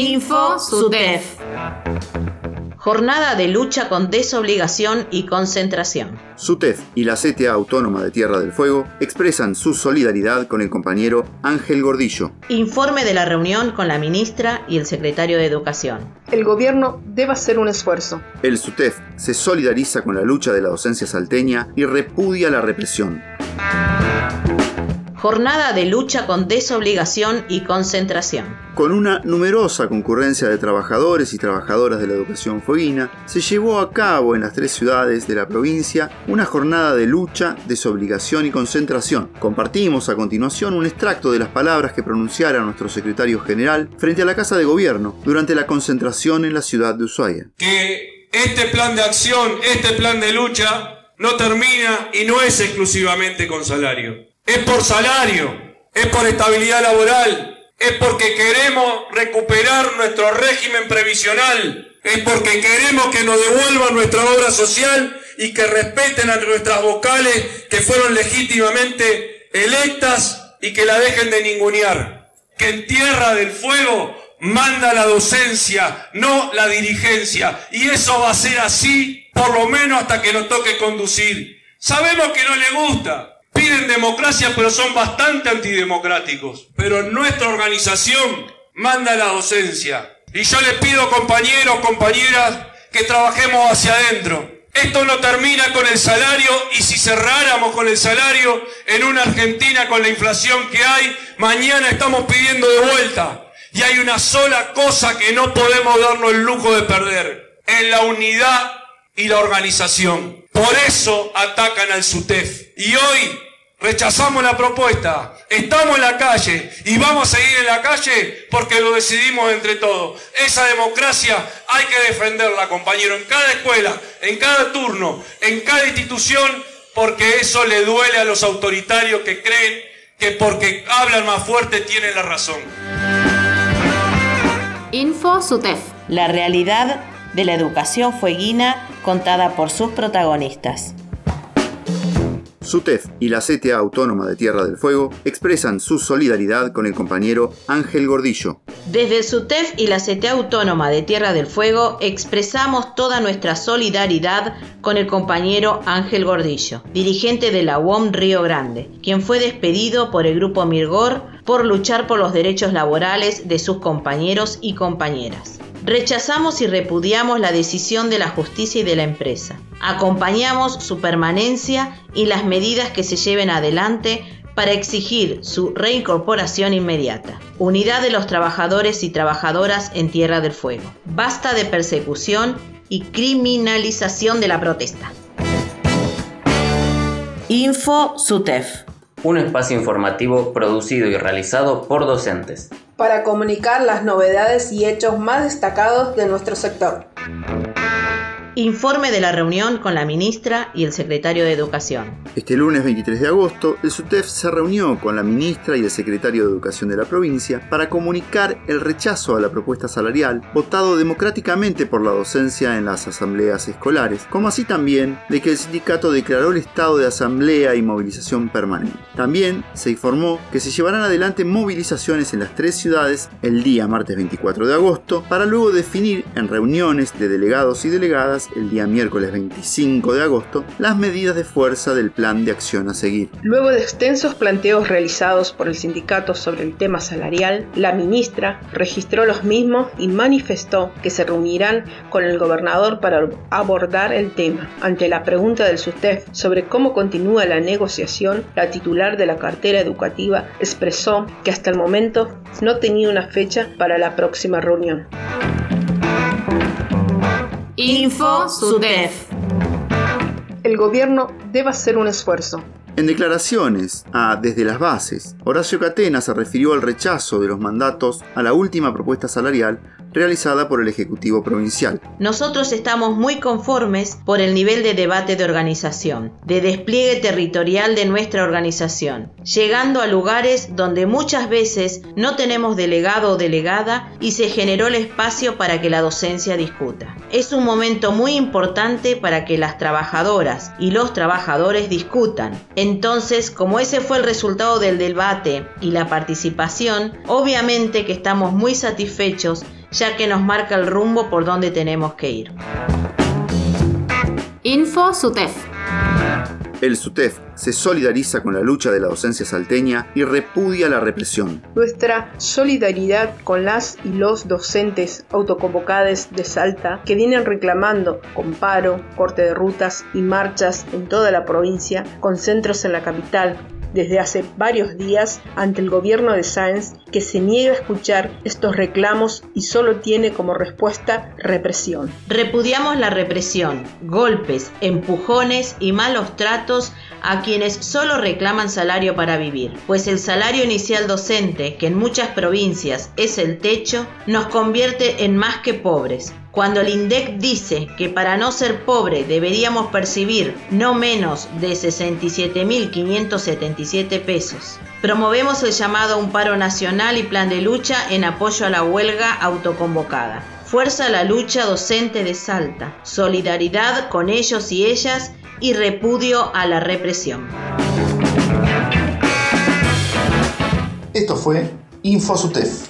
Info SUTEF. Jornada de lucha con desobligación y concentración. SUTEF y la CTA Autónoma de Tierra del Fuego expresan su solidaridad con el compañero Ángel Gordillo. Informe de la reunión con la ministra y el secretario de Educación. El gobierno debe hacer un esfuerzo. El SUTEF se solidariza con la lucha de la docencia salteña y repudia la represión. Jornada de lucha con desobligación y concentración. Con una numerosa concurrencia de trabajadores y trabajadoras de la educación fueguina, se llevó a cabo en las tres ciudades de la provincia una jornada de lucha, desobligación y concentración. Compartimos a continuación un extracto de las palabras que pronunciara nuestro secretario general frente a la Casa de Gobierno durante la concentración en la ciudad de Ushuaia. Que este plan de acción, este plan de lucha, no termina y no es exclusivamente con salario es por salario, es por estabilidad laboral, es porque queremos recuperar nuestro régimen previsional, es porque queremos que nos devuelvan nuestra obra social y que respeten a nuestras vocales que fueron legítimamente electas y que la dejen de ningunear. Que en Tierra del Fuego manda la docencia, no la dirigencia. Y eso va a ser así por lo menos hasta que nos toque conducir. Sabemos que no le gusta, Piden democracia, pero son bastante antidemocráticos. Pero nuestra organización manda la docencia. Y yo le pido, compañeros, compañeras, que trabajemos hacia adentro. Esto no termina con el salario y si cerráramos con el salario en una Argentina con la inflación que hay, mañana estamos pidiendo de vuelta. Y hay una sola cosa que no podemos darnos el lujo de perder, en la unidad y la organización. Por eso atacan al SUTEF. Y hoy rechazamos la propuesta. Estamos en la calle y vamos a seguir en la calle porque lo decidimos entre todos. Esa democracia hay que defenderla, compañero, en cada escuela, en cada turno, en cada institución, porque eso le duele a los autoritarios que creen que porque hablan más fuerte tienen la razón. Info SUTEF. La realidad de la educación fueguina contada por sus protagonistas. SUTEF y la CTA Autónoma de Tierra del Fuego expresan su solidaridad con el compañero Ángel Gordillo. Desde SUTEF y la CTA Autónoma de Tierra del Fuego expresamos toda nuestra solidaridad con el compañero Ángel Gordillo, dirigente de la UOM Río Grande, quien fue despedido por el grupo Mirgor por luchar por los derechos laborales de sus compañeros y compañeras. Rechazamos y repudiamos la decisión de la justicia y de la empresa. Acompañamos su permanencia y las medidas que se lleven adelante para exigir su reincorporación inmediata. Unidad de los trabajadores y trabajadoras en Tierra del Fuego. Basta de persecución y criminalización de la protesta. Info SUTEF. Un espacio informativo producido y realizado por docentes para comunicar las novedades y hechos más destacados de nuestro sector. Informe de la reunión con la ministra y el secretario de Educación. Este lunes 23 de agosto, el SUTEF se reunió con la ministra y el secretario de Educación de la provincia para comunicar el rechazo a la propuesta salarial votado democráticamente por la docencia en las asambleas escolares, como así también de que el sindicato declaró el estado de asamblea y movilización permanente. También se informó que se llevarán adelante movilizaciones en las tres ciudades el día martes 24 de agosto para luego definir en reuniones de delegados y delegadas el día miércoles 25 de agosto las medidas de fuerza del plan de acción a seguir. Luego de extensos planteos realizados por el sindicato sobre el tema salarial, la ministra registró los mismos y manifestó que se reunirán con el gobernador para abordar el tema. Ante la pregunta del SUTEF sobre cómo continúa la negociación, la titular de la cartera educativa expresó que hasta el momento no tenía una fecha para la próxima reunión. Info SUDEF. El gobierno debe hacer un esfuerzo. En declaraciones a Desde las Bases, Horacio Catena se refirió al rechazo de los mandatos a la última propuesta salarial realizada por el Ejecutivo Provincial. Nosotros estamos muy conformes por el nivel de debate de organización, de despliegue territorial de nuestra organización, llegando a lugares donde muchas veces no tenemos delegado o delegada y se generó el espacio para que la docencia discuta. Es un momento muy importante para que las trabajadoras y los trabajadores discutan. Entonces, como ese fue el resultado del debate y la participación, obviamente que estamos muy satisfechos ya que nos marca el rumbo por donde tenemos que ir. Info SUTEF. El SUTEF se solidariza con la lucha de la docencia salteña y repudia la represión. Nuestra solidaridad con las y los docentes autoconvocados de Salta que vienen reclamando con paro, corte de rutas y marchas en toda la provincia, con centros en la capital, desde hace varios días ante el gobierno de Sáenz que se niega a escuchar estos reclamos y solo tiene como respuesta represión. Repudiamos la represión, golpes, empujones y malos tratos a quienes solo reclaman salario para vivir, pues el salario inicial docente, que en muchas provincias es el techo, nos convierte en más que pobres, cuando el INDEC dice que para no ser pobre deberíamos percibir no menos de 67.577 pesos. Promovemos el llamado a un paro nacional y plan de lucha en apoyo a la huelga autoconvocada. Fuerza la lucha docente de Salta, solidaridad con ellos y ellas y repudio a la represión. Esto fue InfoSutef.